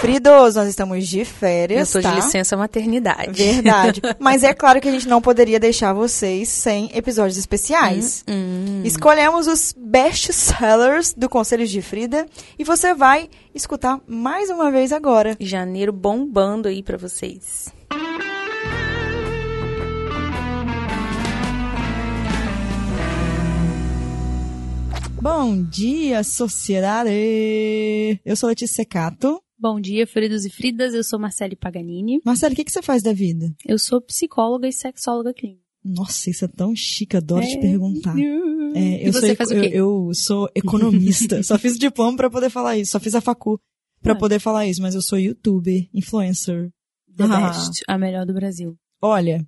Fridos, nós estamos de férias, Eu tô tá? de licença maternidade. Verdade. Mas é claro que a gente não poderia deixar vocês sem episódios especiais. Hum. Escolhemos os best sellers do Conselhos de Frida e você vai escutar mais uma vez agora. Janeiro bombando aí pra vocês. Bom dia, sociedade! Eu sou Letícia Secato. Bom dia, Fridos e Fridas. Eu sou Marcele Paganini. Marcelo, o que, que você faz da vida? Eu sou psicóloga e sexóloga clínica. Nossa, isso é tão chique, adoro te É. perguntar. É, E eu, você sou, faz o eu, quê? eu sou economista. Só fiz o diploma pra poder falar isso. Só fiz a facu pra Ah. poder falar isso. Mas eu sou youtuber, influencer. The Ah. best, a melhor do Brasil. Olha,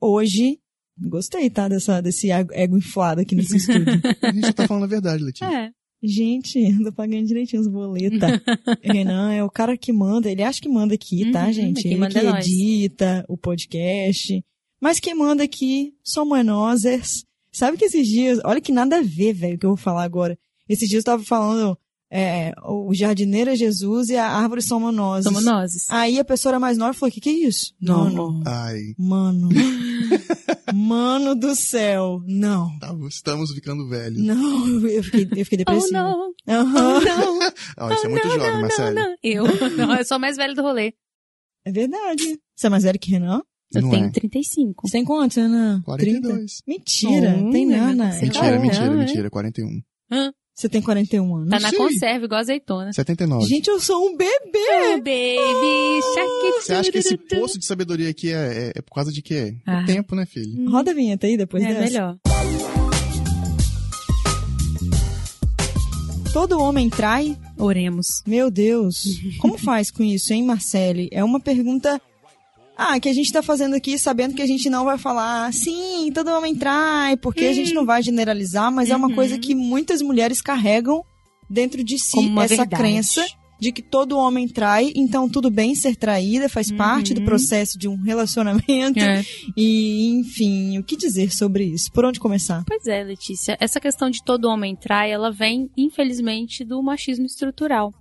hoje... Gostei, tá? Dessa, desse ego ego inflado aqui nesse estúdio. A gente já tá falando a verdade, Letícia. É. Gente, eu tô pagando direitinho os boletos. Renan é o cara que manda, ele acha que manda aqui, tá, Uhum, gente? Ele que é nós. edita o podcast. Mas quem manda aqui somos nós. Sabe que esses dias, olha que nada a ver, velho, o que eu vou falar agora. Esses dias eu tava falando, é, o jardineiro é Jesus e a árvore somos nós. Somos nós. Aí a pessoa era mais nova falou, o que que é isso? Mano, Ai, mano, mano do céu, não. tá- estamos ficando velhos. Não, eu fiquei, eu fiquei Oh, depressiva. não. Aham. Oh, não. Isso é muito jovem, não, Marcelo. não. Eu. Não, eu sou a mais velha do rolê. É verdade. Você é mais velho que Renan? Eu Não tenho é. 35. Você tem quantos, Renan? 42. Mentira, Hum, tem nada. Mentira, mentira, é. mentira. 41. Você tem 41 anos. Tá na Sim. conserva, igual azeitona. 79. Gente, eu sou um bebê. Oh, baby, shark Você acha que esse poço de sabedoria aqui é, é, é por causa de quê? É Ah. tempo, né, filho? Roda a vinheta aí depois É dessa. melhor. Todo homem trai? Oremos. Meu Deus. Como faz com isso, hein, Marcele? É uma pergunta... Ah, que a gente tá fazendo aqui sabendo que a gente não vai falar sim, todo homem trai, porque a gente não vai generalizar, mas é uma Uhum. coisa que muitas mulheres carregam dentro de si, essa verdade. crença de que todo homem trai, então tudo bem ser traída, faz parte do Uhum. processo de um relacionamento. É. E, enfim, o que dizer sobre isso? Por onde começar? Pois é, Letícia. Essa questão de todo homem trai, ela vem, infelizmente, do machismo estrutural.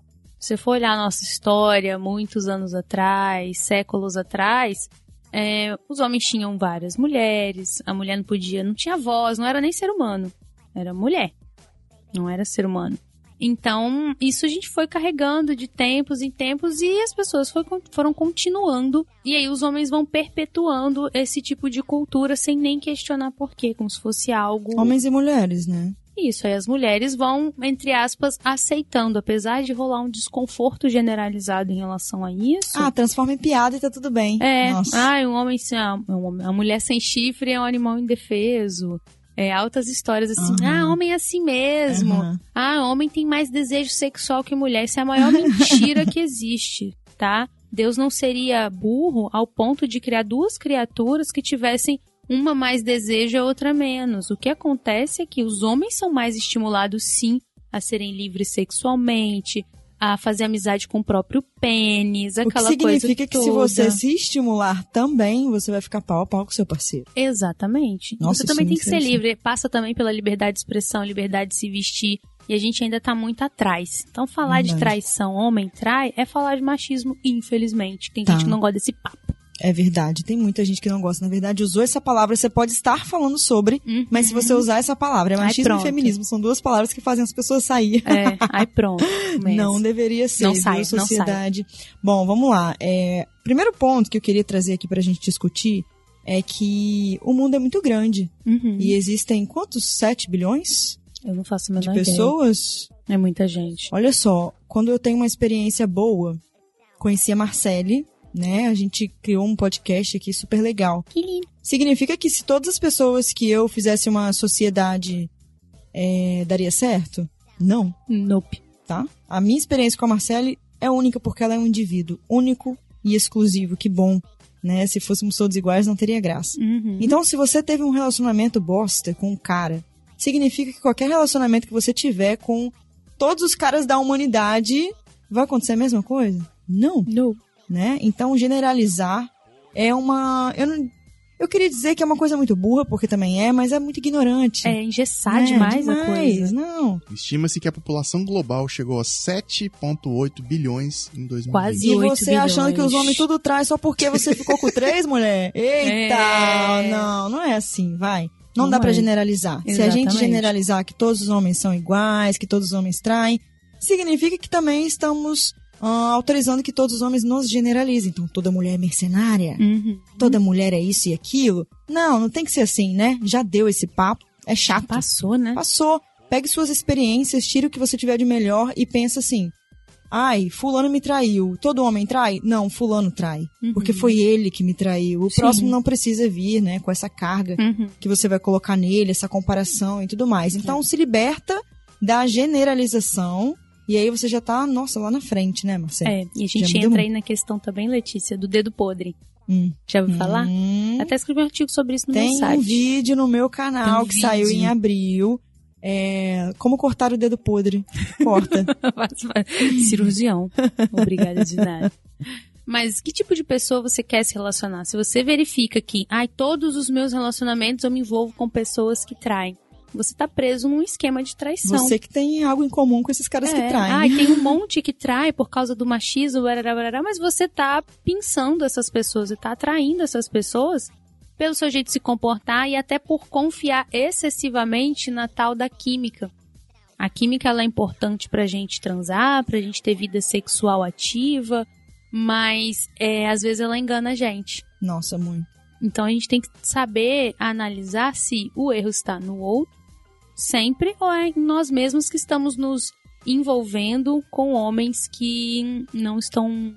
Você for olhar a nossa história, muitos anos atrás, séculos atrás, é, os homens tinham várias mulheres, a mulher não podia, não tinha voz, não era nem ser humano. Era mulher. Não era ser humano. Então, isso a gente foi carregando de tempos em tempos e as pessoas foi- foram continuando. E aí os homens vão perpetuando esse tipo de cultura sem nem questionar por quê, como se fosse algo. Homens e mulheres, né? Isso, aí as mulheres vão, entre aspas, aceitando, apesar de rolar um desconforto generalizado em relação a isso. Ah, transforma em piada e tá tudo bem. é, Nossa. ah, um homem sem, ah, um homem- a mulher sem chifre é um animal indefeso. É, altas histórias assim, Aham. ah, homem é assim mesmo. Aham. Ah, homem tem mais desejo sexual que mulher. Isso é a maior mentira que existe, tá? Deus não seria burro ao ponto de criar duas criaturas que tivessem uma mais desejo e a outra menos. O que acontece é que os homens são mais estimulados, sim, a serem livres sexualmente, a fazer amizade com o próprio pênis, O que aquela coisa significa que se toda. você se estimular também, você vai ficar pau a pau com seu parceiro. Exatamente. Nossa, você também é tem que ser livre, passa também pela liberdade de expressão, liberdade de se vestir. E a gente ainda tá muito atrás. Então, falar de Verdade. traição, homem trai, é falar de machismo, infelizmente. Tem Tá. gente que não gosta desse papo. É verdade, tem muita gente que não gosta. Na verdade, usou essa palavra, você pode estar falando sobre, Uhum. mas se você usar essa palavra, é Ai, machismo e pronto. feminismo, são duas palavras que fazem as pessoas sair. É, aí pronto. começa. Não deveria ser, Não sai, não sai. sociedade. Bom, vamos lá. É, primeiro ponto que eu queria trazer aqui pra gente discutir é que o mundo é muito grande. Uhum. E existem quantos? 7 bilhões Eu não faço a de menor ideia. pessoas? É muita gente. Olha só, quando eu tenho uma experiência boa, conheci a Marcele, né? A gente criou um podcast aqui super legal. Que lindo. Significa que se todas as pessoas que eu fizesse uma sociedade é, daria certo? Não, Nope. tá? A minha experiência com a Marcele é única porque ela é um indivíduo único e exclusivo. Que bom, né? Se fôssemos todos iguais, não teria graça. Uhum. Então, se você teve um relacionamento bosta com um cara, significa que qualquer relacionamento que você tiver com todos os caras da humanidade vai acontecer a mesma coisa? Não, No. Né? Então, generalizar é uma. Eu não, Eu queria dizer que é uma coisa muito burra, porque também é, mas é muito ignorante. É engessar É, demais, a demais, coisa. Não. Estima-se que a população global chegou a 7,8 bilhões em 2020. Quase. E 8 você achando que os bilhões. homens tudo traz só porque você ficou com três, mulher? Eita! É. Não, não é assim, vai. Não, Não dá pra é. generalizar. Se a gente Exatamente. generalizar que todos os homens são iguais, que todos os homens traem, significa que também estamos ah, autorizando que todos os homens nos generalizem. Então, toda mulher é mercenária, Uhum. toda mulher é isso e aquilo. Não, não tem que ser assim, né? Já deu esse papo. É chato. Passou, né? Passou. Pegue suas experiências, tire o que você tiver de melhor e pensa assim: ai, fulano me traiu. Todo homem trai? Não, fulano trai. Uhum. Porque foi ele que me traiu. O Sim. próximo não precisa vir, né, com essa carga Uhum. que você vai colocar nele, essa comparação e tudo mais. Então se liberta da generalização e aí você já tá, nossa, lá na frente, né, Marcelo? É, e a gente entra muito. aí na questão também, Letícia, do dedo podre. Hum. Já ouviu falar? Hum. Até escrevi um artigo sobre isso no Tem meu site. um vídeo no meu canal Tem um que saiu vídeo. em abril. É, como cortar o dedo podre. Corta. Cirurgião. Obrigada de nada. Mas que tipo de pessoa você quer se relacionar? Se você verifica que, ai, todos os meus relacionamentos eu me envolvo com pessoas que traem. Você tá preso num esquema de traição. Você que tem algo em comum com esses caras que É. traem. Ai, tem um monte que trai por causa do machismo, mas você tá pensando essas pessoas e tá atraindo essas pessoas pelo seu jeito de se comportar e até por confiar excessivamente na tal da química. A química ela é importante pra gente transar, pra gente ter vida sexual ativa, mas é, às vezes ela engana a gente. Nossa, muito. Então a gente tem que saber analisar se o erro está no outro sempre ou é em nós mesmos que estamos nos envolvendo com homens que não estão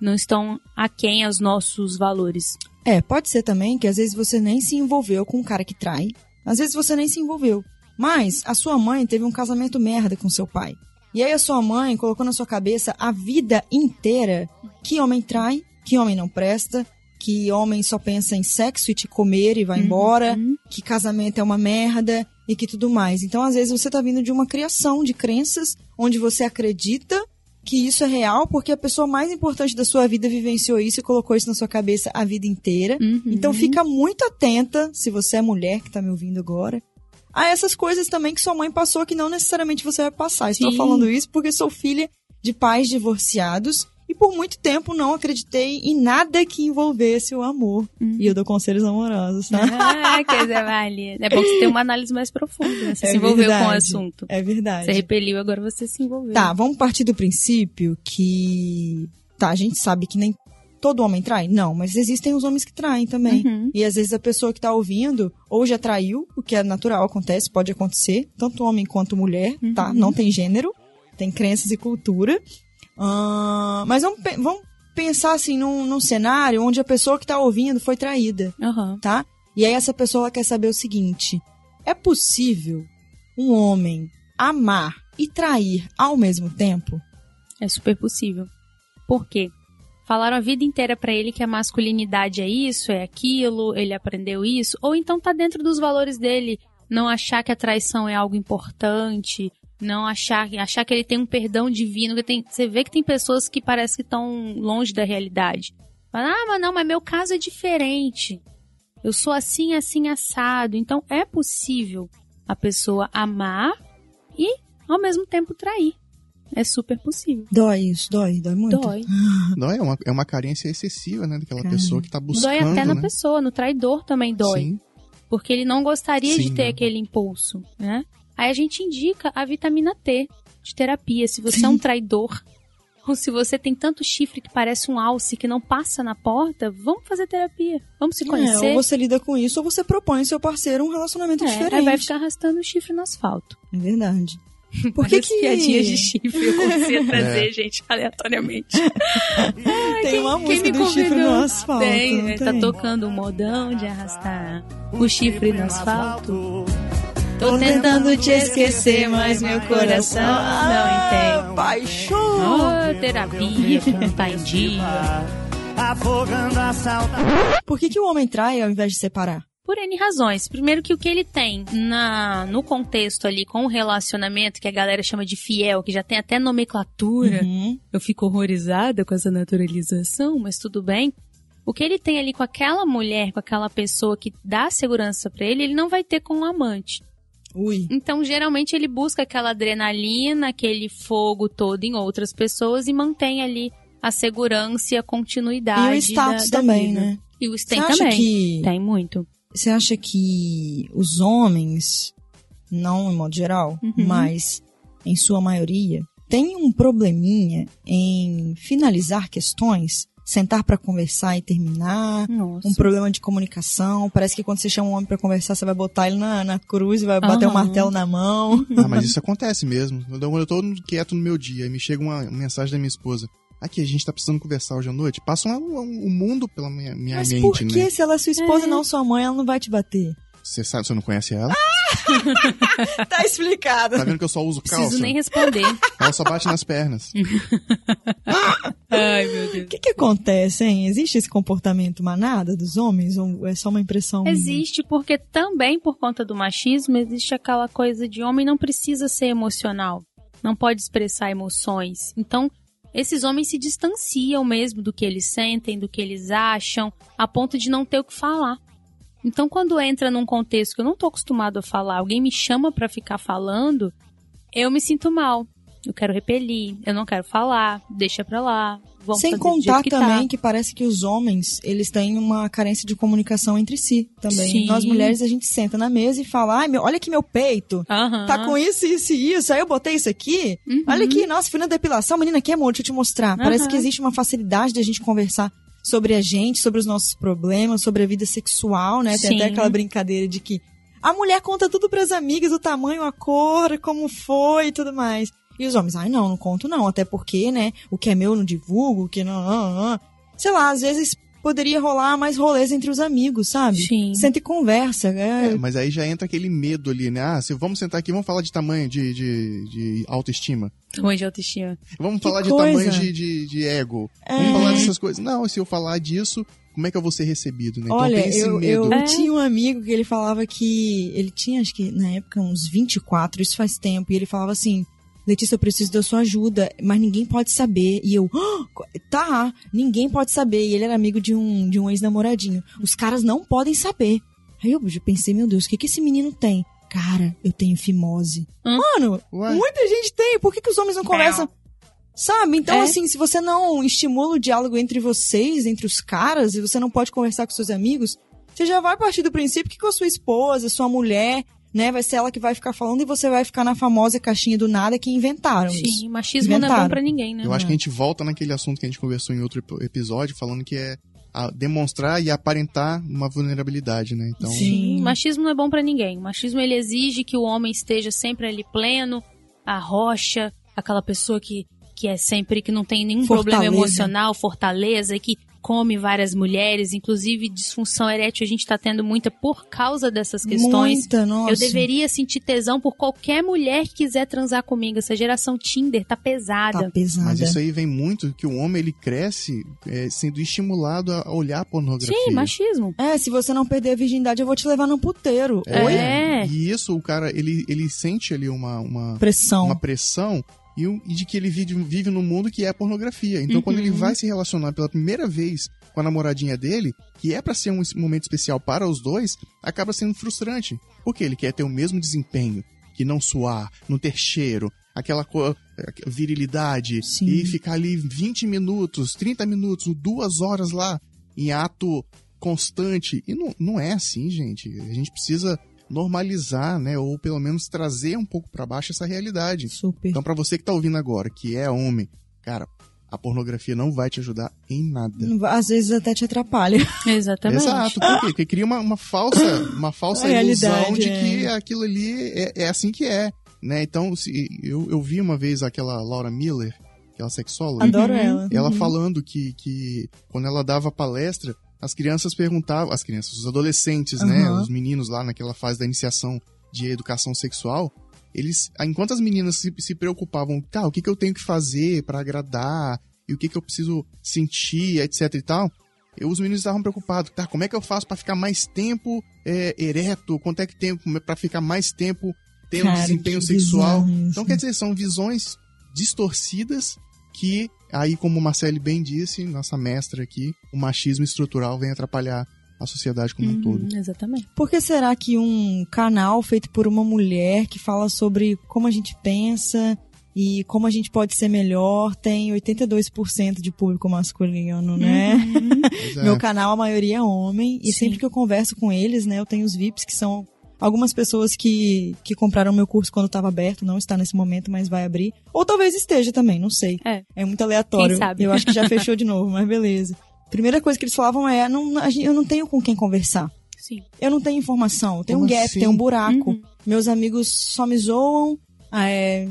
não estão aquém aos nossos valores. É, pode ser também que às vezes você nem se envolveu com um cara que trai. Às vezes você nem se envolveu. Mas a sua mãe teve um casamento merda com seu pai. E aí a sua mãe colocou na sua cabeça a vida inteira que homem trai, que homem não presta, que homem só pensa em sexo e te comer e vai embora, Uhum. que casamento é uma merda e que tudo mais. Então, às vezes, você tá vindo de uma criação de crenças onde você acredita que isso é real porque a pessoa mais importante da sua vida vivenciou isso e colocou isso na sua cabeça a vida inteira. Uhum. Então fica muito atenta, se você é mulher que tá me ouvindo agora, a essas coisas também que sua mãe passou que não necessariamente você vai passar. Estou Sim. falando isso porque sou filha de pais divorciados e por muito tempo não acreditei em nada que envolvesse o amor. Uhum. E eu dou conselhos amorosos, tá? Ah, coisa válida. É bom que você tenha uma análise mais profunda, né? Você É se envolveu com o verdade. assunto. É verdade. Você repeliu, agora você se envolveu. Tá, vamos partir do princípio que. Tá, a gente sabe que nem todo homem trai? Não, mas existem os homens que traem também. Uhum. E às vezes a pessoa que tá ouvindo ou já traiu, o que é natural, acontece, pode acontecer, tanto homem quanto mulher, tá? Uhum. Não tem gênero, tem crenças e cultura. Ah, mas vamos, vamos pensar assim num, num cenário onde a pessoa que tá ouvindo foi traída Aham. tá? E aí essa pessoa quer saber o seguinte: é possível um homem amar e trair ao mesmo tempo? É super possível. Por quê? Falaram a vida inteira pra ele que a masculinidade é isso, é aquilo, ele aprendeu isso, ou então tá dentro dos valores dele, não achar que a traição é algo importante, não achar, achar que ele tem um perdão divino, que tem, você vê que tem pessoas que parece que estão longe da realidade. Fala, ah, mas não, mas meu caso é diferente. Eu sou assim, assim, assado. Então é possível a pessoa amar e ao mesmo tempo trair. É super possível. Dói isso, dói, dói muito. Dói. Não, é uma, é uma carência excessiva, né? Daquela Cara. pessoa que tá buscando, Dói até na né? pessoa, no traidor também dói. Sim. Porque ele não gostaria de Sim, ter né? aquele impulso, né? Aí a gente indica a vitamina T de terapia. Se você é um traidor, ou se você tem tanto chifre que parece um alce que não passa na porta, vamos fazer terapia. Vamos se É, conhecer. ou você lida com isso, ou você propõe ao seu parceiro um relacionamento É, diferente. aí vai ficar arrastando o chifre no asfalto. É verdade. Por que que... piadinhas de chifre eu comecei a trazer, É. gente, aleatoriamente. Tem uma Quem música me do chifre no asfalto. Tem, né? tá tem? tocando o modão de arrastar o chifre no asfalto. Tô tentando te esquecer, mas meu coração não entende. Paixão! Oh, terapia, tá em dia. afogando a saudade. Por que, que o homem trai ao invés de separar? Por N razões. Primeiro que o que ele tem na, no contexto ali com o relacionamento, que a galera chama de fiel, que já tem até nomenclatura. Uhum. Eu fico horrorizada com essa naturalização, mas tudo bem. O que ele tem ali com aquela mulher, com aquela pessoa que dá segurança pra ele, ele não vai ter com um amante. Ui. Então, geralmente, ele busca aquela adrenalina, aquele fogo todo em outras pessoas e mantém ali a segurança e a continuidade. E o status da, da também, vida. né? E o tem acha também. que Tem muito. você acha que os homens, não em modo geral, Uhum. mas em sua maioria, têm um probleminha em finalizar questões, sentar pra conversar e terminar? Nossa. Um problema de comunicação. Parece que quando você chama um homem pra conversar, você vai botar ele na, na cruz e vai bater o Aham. martelo na mão. Ah, mas isso acontece mesmo. Quando eu tô quieto no meu dia e me chega uma mensagem da minha esposa. Aqui, a gente tá precisando conversar hoje à noite. Passa um, um- um mundo pela minha, minha Mas mente, por que, né? se ela é sua esposa É. e não sua mãe, ela não vai te bater? Você sabe, você não conhece ela? tá explicado. Tá vendo que eu só uso calça? Preciso nem responder. Ela só bate nas pernas. Ai, meu Deus. O que que acontece, hein? Existe esse comportamento manada dos homens ou é só uma impressão? Existe porque também por conta do machismo existe aquela coisa de homem não precisa ser emocional, não pode expressar emoções. Então, esses homens se distanciam mesmo do que eles sentem, do que eles acham, a ponto de não ter o que falar. Então, quando entra num contexto que eu não tô acostumado a falar, alguém me chama pra ficar falando, eu me sinto mal. Eu quero repelir, eu não quero falar, deixa pra lá. Vamos Sem contar que também tá. que parece que os homens, eles têm uma carência de comunicação entre si também. Sim. Nós mulheres, a gente senta na mesa e fala, ai, meu, olha aqui meu peito. Aham. Tá com isso, isso e isso. Aí eu botei isso aqui. Uhum. Olha aqui, nossa, fui na depilação. Menina, aqui, amor, deixa eu te mostrar. Parece que existe uma facilidade da gente conversar sobre a gente, sobre os nossos problemas, sobre a vida sexual, né? Tem Sim. até aquela brincadeira de que a mulher conta tudo pras amigas, o tamanho, a cor, como foi e tudo mais. E os homens, ai não, não conto não, até porque, né, o que é meu eu não divulgo, o que não, não, não. Sei lá, às vezes poderia rolar mais rolês entre os amigos, sabe? Sim. Senta e conversa. É, É, mas aí já entra aquele medo ali, né? Ah, se vamos sentar aqui, vamos falar de tamanho de, de, de autoestima. Tamanho de autoestima. Vamos Que falar de coisa. tamanho de, de, de ego. É. Vamos falar dessas coisas. Não, se eu falar disso, como é que eu vou ser recebido, né? Então Olha, tem esse eu, medo. eu É. tinha um amigo que ele falava que. Ele tinha, acho que na época, uns 24, isso faz tempo, e ele falava assim: Letícia, eu preciso da sua ajuda, mas ninguém pode saber. E eu, "Ah, tá, ninguém pode saber. E ele era amigo de um, de um ex-namoradinho. Os caras não podem saber. Aí eu já pensei, meu Deus, o que, que esse menino tem? Cara, eu tenho fimose. Hum? Mano, Ué? muita gente tem. Por que, que os homens não conversam? Sabe? Então, É. assim, se você não estimula o diálogo entre vocês, entre os caras, e você não pode conversar com seus amigos, você já vai partir do princípio que com a sua esposa, sua mulher, né, vai ser ela que vai ficar falando e você vai ficar na famosa caixinha do nada que inventaram Sim, isso. machismo não é Inventaram. bom pra ninguém, né? Eu acho que a gente volta naquele assunto que a gente conversou em outro ep- episódio, falando que é a demonstrar e aparentar uma vulnerabilidade, né? Então, Sim. Machismo não é bom pra ninguém. Machismo ele exige que o homem esteja sempre ali pleno, a rocha, aquela pessoa que, que é sempre que não tem nenhum problema Fortaleza. emocional, fortaleza, que come várias mulheres, inclusive disfunção erétil a gente tá tendo muita por causa dessas questões. Muita, nossa. Eu deveria sentir tesão por qualquer mulher que quiser transar comigo. Essa geração Tinder tá pesada. Tá pesada. mas isso aí vem muito que o homem ele cresce é, sendo estimulado a olhar a pornografia. Sim, machismo. É, se você não perder a virgindade, eu vou te levar num puteiro. É, Oi? É. E isso, o cara, ele, ele sente ali uma, uma, Pressão. uma pressão e, e de que ele vive, vive num mundo que é a pornografia. Então, Uhum. quando ele vai se relacionar pela primeira vez com a namoradinha dele, que é pra ser um momento especial para os dois, acaba sendo frustrante. Porque ele quer ter o mesmo desempenho, que não suar, não ter cheiro, aquela co- virilidade, Sim. e ficar ali 20 minutos, 30 minutos, duas horas lá, em ato constante. E não, não é assim, gente. A gente precisa normalizar, né? Ou pelo menos trazer um pouco pra baixo essa realidade. Super. Então, pra você que tá ouvindo agora, que é homem, cara, a pornografia não vai te ajudar em nada. Às vezes até te atrapalha. Exatamente. Exato, por quê? Porque cria uma, uma falsa, uma falsa ilusão realidade, de é. que aquilo ali é, é assim que é, né? Então, se, eu, eu vi uma vez aquela Laura Miller, aquela sexóloga, Adoro Uhum. ela. ela Uhum. falando que, que quando ela dava palestra, as crianças perguntavam, as crianças, os adolescentes, né? Aham. Os meninos lá naquela fase da iniciação de educação sexual, eles, enquanto as meninas se, se preocupavam, tá, o que, que eu tenho que fazer pra agradar, e o que, que eu preciso sentir, etc e tal, e os meninos estavam preocupados, tá, como é que eu faço pra ficar mais tempo é, ereto, quanto é que tempo pra ficar mais tempo tendo desempenho sexual. Então, quer dizer, são visões distorcidas que aí, como o Marcele bem disse, nossa mestra aqui, o machismo estrutural vem atrapalhar a sociedade como um todo. Uhum, exatamente. Por que será que um canal feito por uma mulher que fala sobre como a gente pensa e como a gente pode ser melhor tem 82% de público masculino, né? Pois é. Meu canal, a maioria é homem. E Sim. sempre que eu converso com eles, né, eu tenho os VIPs, que são algumas pessoas que, que compraram meu curso quando estava aberto, não está nesse momento, mas vai abrir. Ou talvez esteja também, não sei. É. É muito aleatório. Quem sabe? Eu acho que já fechou de novo, mas beleza. Primeira coisa que eles falavam é: não, eu não tenho com quem conversar. Sim. Eu não tenho informação. Tem um gap, assim? tem um buraco. Uhum. Meus amigos só me zoam, é,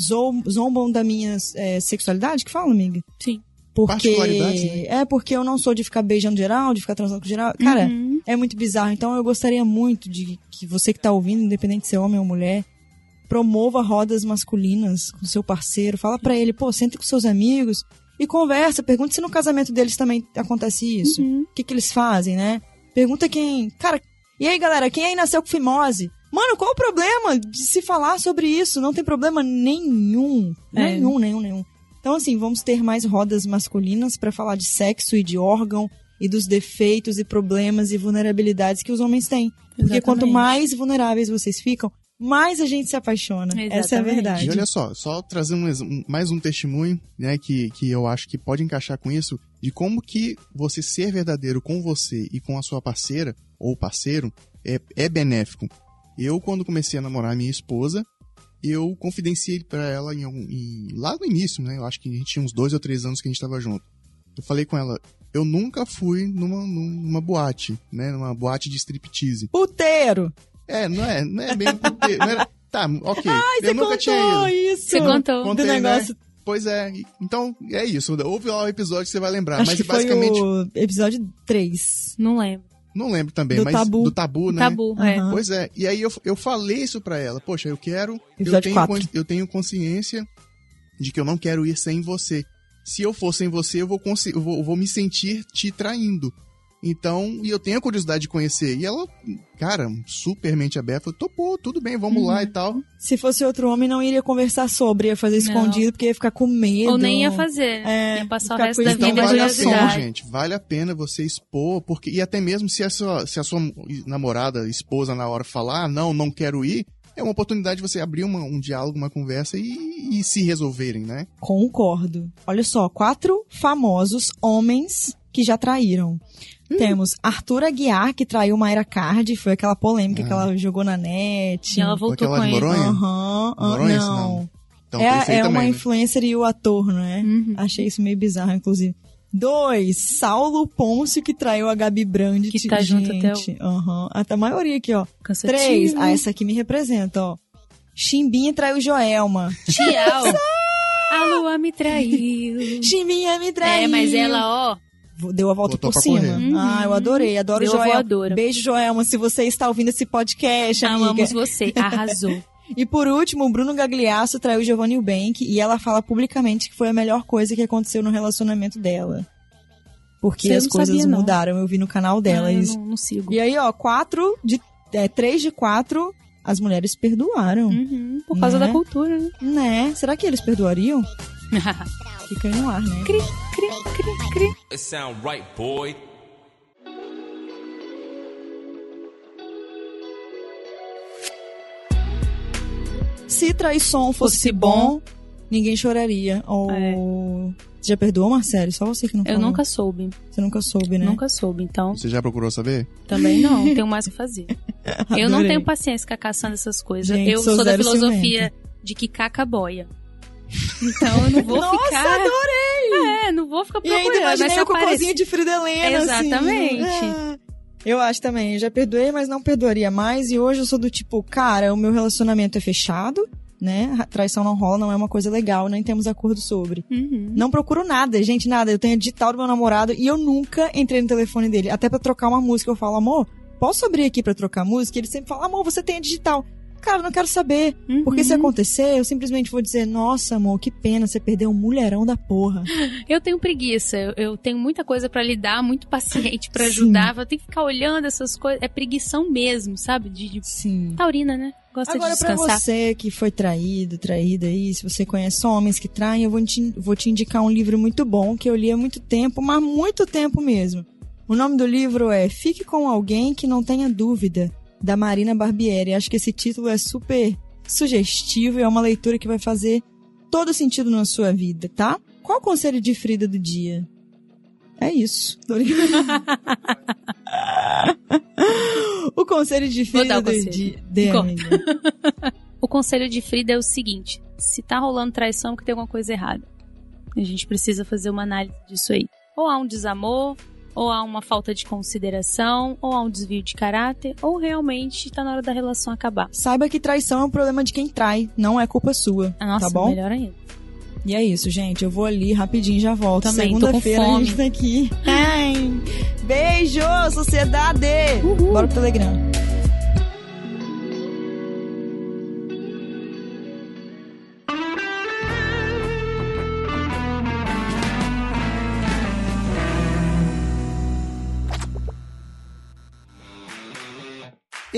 zoam- zombam da minha é, sexualidade, que fala, amiga? Sim. Porque. Né? É, porque eu não sou de ficar beijando geral, de ficar transando com geral. Cara, Uhum. é muito bizarro. Então eu gostaria muito de que você que tá ouvindo, independente se é homem ou mulher, promova rodas masculinas com seu parceiro. Fala pra ele, pô, senta com seus amigos e conversa. Pergunta se no casamento deles também acontece isso. Uhum. O que, que eles fazem, né? Pergunta quem. Cara, e aí, galera, quem aí nasceu com fimose? Mano, qual o problema de se falar sobre isso? Não tem problema nenhum. É. Nenhum, nenhum, nenhum. Então, assim, vamos ter mais rodas masculinas pra falar de sexo e de órgão e dos defeitos e problemas e vulnerabilidades que os homens têm. Porque quanto Exatamente. mais vulneráveis vocês ficam, mais a gente se apaixona. Essa é a Exatamente. verdade. E olha só, só trazendo um um- mais um testemunho, né, que, que eu acho que pode encaixar com isso, de como que você ser verdadeiro com você e com a sua parceira ou parceiro é, é benéfico. Eu, quando comecei a namorar minha esposa, eu confidenciei pra ela em, em- lá no início, né, eu acho que a gente tinha uns dois ou três anos que a gente tava junto. Eu falei com ela, eu nunca fui numa, numa boate, né, numa boate de striptease. Puteiro! É, não é, não é bem... não era- tá, ok, Ai, eu você nunca tinha ido. contou isso! Você contou. Contei, do negócio. Pois é, então é isso. Ouve lá o episódio que você vai lembrar. Acho mas que foi basicamente, o episódio 3. Não lembro. Não lembro também, Do mas tabu. do tabu, né? Tabu, é. Pois é, e aí eu, eu falei isso pra ela. Poxa, eu quero. Eu tenho, eu tenho consciência de que eu não quero ir sem você. Se eu for sem você, eu vou, consi- eu vou, eu vou me sentir te traindo. Então, e eu tenho a curiosidade de conhecer. E ela, cara, super mente aberta, falou, topou, tudo bem, vamos lá e tal. Se fosse outro homem, não iria conversar sobre, ia fazer Não. escondido, porque ia ficar com medo. Ou nem ia fazer. É, ia passar o resto da. Então vida em vale a pena, gente. Vale a pena você expor, porque e até mesmo se a sua, se a sua namorada, esposa na hora falar, ah, não, não quero ir, é uma oportunidade de você abrir uma- um diálogo, uma conversa e, e se resolverem, né? Concordo. Olha só, quatro famosos homens que já traíram. Hum. Temos Arthur Aguiar, que traiu Mayra Card, foi aquela polêmica Ah. que ela jogou na net. E ela voltou com ele. Aham, ah, esse não. nome? Então, É, é também, uma né? influencer e o ator, não é? Uhum. Achei isso meio bizarro, inclusive. Dois, Saulo Pôncio, que traiu a Gabi Brandt. Que tá junto até gente. Aham, até a maioria aqui, ó. Cansativo. Três, ah, essa aqui me representa, ó. Chimbinha traiu Joelma. Tchau. A lua me traiu. Chimbinha me traiu. É, mas ela, ó, Deu a volta Botou por cima. Uhum. Ah, eu adorei. Adoro Deu voadora. Beijo, Joelma, se você está ouvindo esse podcast, amiga. amamos você. Arrasou. E por último, o Bruno Gagliasso traiu Giovanni Eubank e ela fala publicamente que foi a melhor coisa que aconteceu no relacionamento dela. Porque Você as coisas sabia, mudaram, eu vi no canal dela Ah, isso. não, não sigo. E aí, ó, quatro de. É, três de quatro, as mulheres perdoaram. Uhum, por causa Né? da cultura, né? Né? Será que eles perdoariam? Fica aí no ar, né? cri, cri, cri, cri. It sound right, boy. Se traição fosse, Fosse bom, ninguém choraria. Ou. É. Você já perdoou, Marcelo? Só você que não Eu falou. nunca soube. Você nunca soube, né? Nunca soube, então Você já procurou saber? também não. Tenho mais o que fazer. Eu não tenho paciência ficar caçando essas coisas. Gente, eu sou sou da filosofia de que caca boia. Então eu não vou Nossa, ficar. adorei! É, não vou ficar E ainda procurando. Mas imaginei o cocôzinho aparecer... de Frida Helena, Exatamente. assim. Eu acho também. Eu já perdoei, mas não perdoaria mais. E hoje eu sou do tipo, cara, o meu relacionamento é fechado, né? A Traição não rola, não é uma coisa legal, nem temos acordo sobre. Uhum. Não procuro nada, gente, nada. Eu tenho digital do meu namorado e eu nunca entrei no telefone dele. Até pra trocar uma música, eu falo, amor, posso abrir aqui pra trocar música? Ele sempre fala, amor, você tem a digital. Cara, não quero saber. Uhum. Porque se acontecer, eu simplesmente vou dizer, nossa, amor, que pena, você perdeu um mulherão da porra. Eu tenho preguiça, eu, eu tenho muita coisa pra lidar, muito paciente pra Sim. ajudar. Eu tenho que ficar olhando essas coisas. É preguição mesmo, sabe? De, de... Sim. Taurina, né? gosta Agora, de pra descansar. você que foi traído, traída aí, se você conhece homens que traem, eu vou te, vou te indicar um livro muito bom que eu li há muito tempo, mas muito tempo mesmo. O nome do livro é Fique com Alguém que Não Tenha Dúvida, da Marina Barbieri. Acho que esse título é super sugestivo e é uma leitura que vai fazer todo sentido na sua vida, tá? Qual o conselho de Frida do dia? É isso. O conselho de Frida do dia. O conselho de Frida é o seguinte: se tá rolando traição, é que tem alguma coisa errada. A gente precisa fazer uma análise disso aí. Ou há um desamor, ou há uma falta de consideração, ou há um desvio de caráter, ou realmente tá na hora da relação acabar. Saiba que traição é um problema de quem trai, não é culpa sua. Ah, Nossa, tá bom? melhor ainda. E é isso, gente. Eu vou ali rapidinho e já volto. Também, Segunda-feira a gente tá aqui. Ai. Beijo, sociedade! Bora pro Telegram.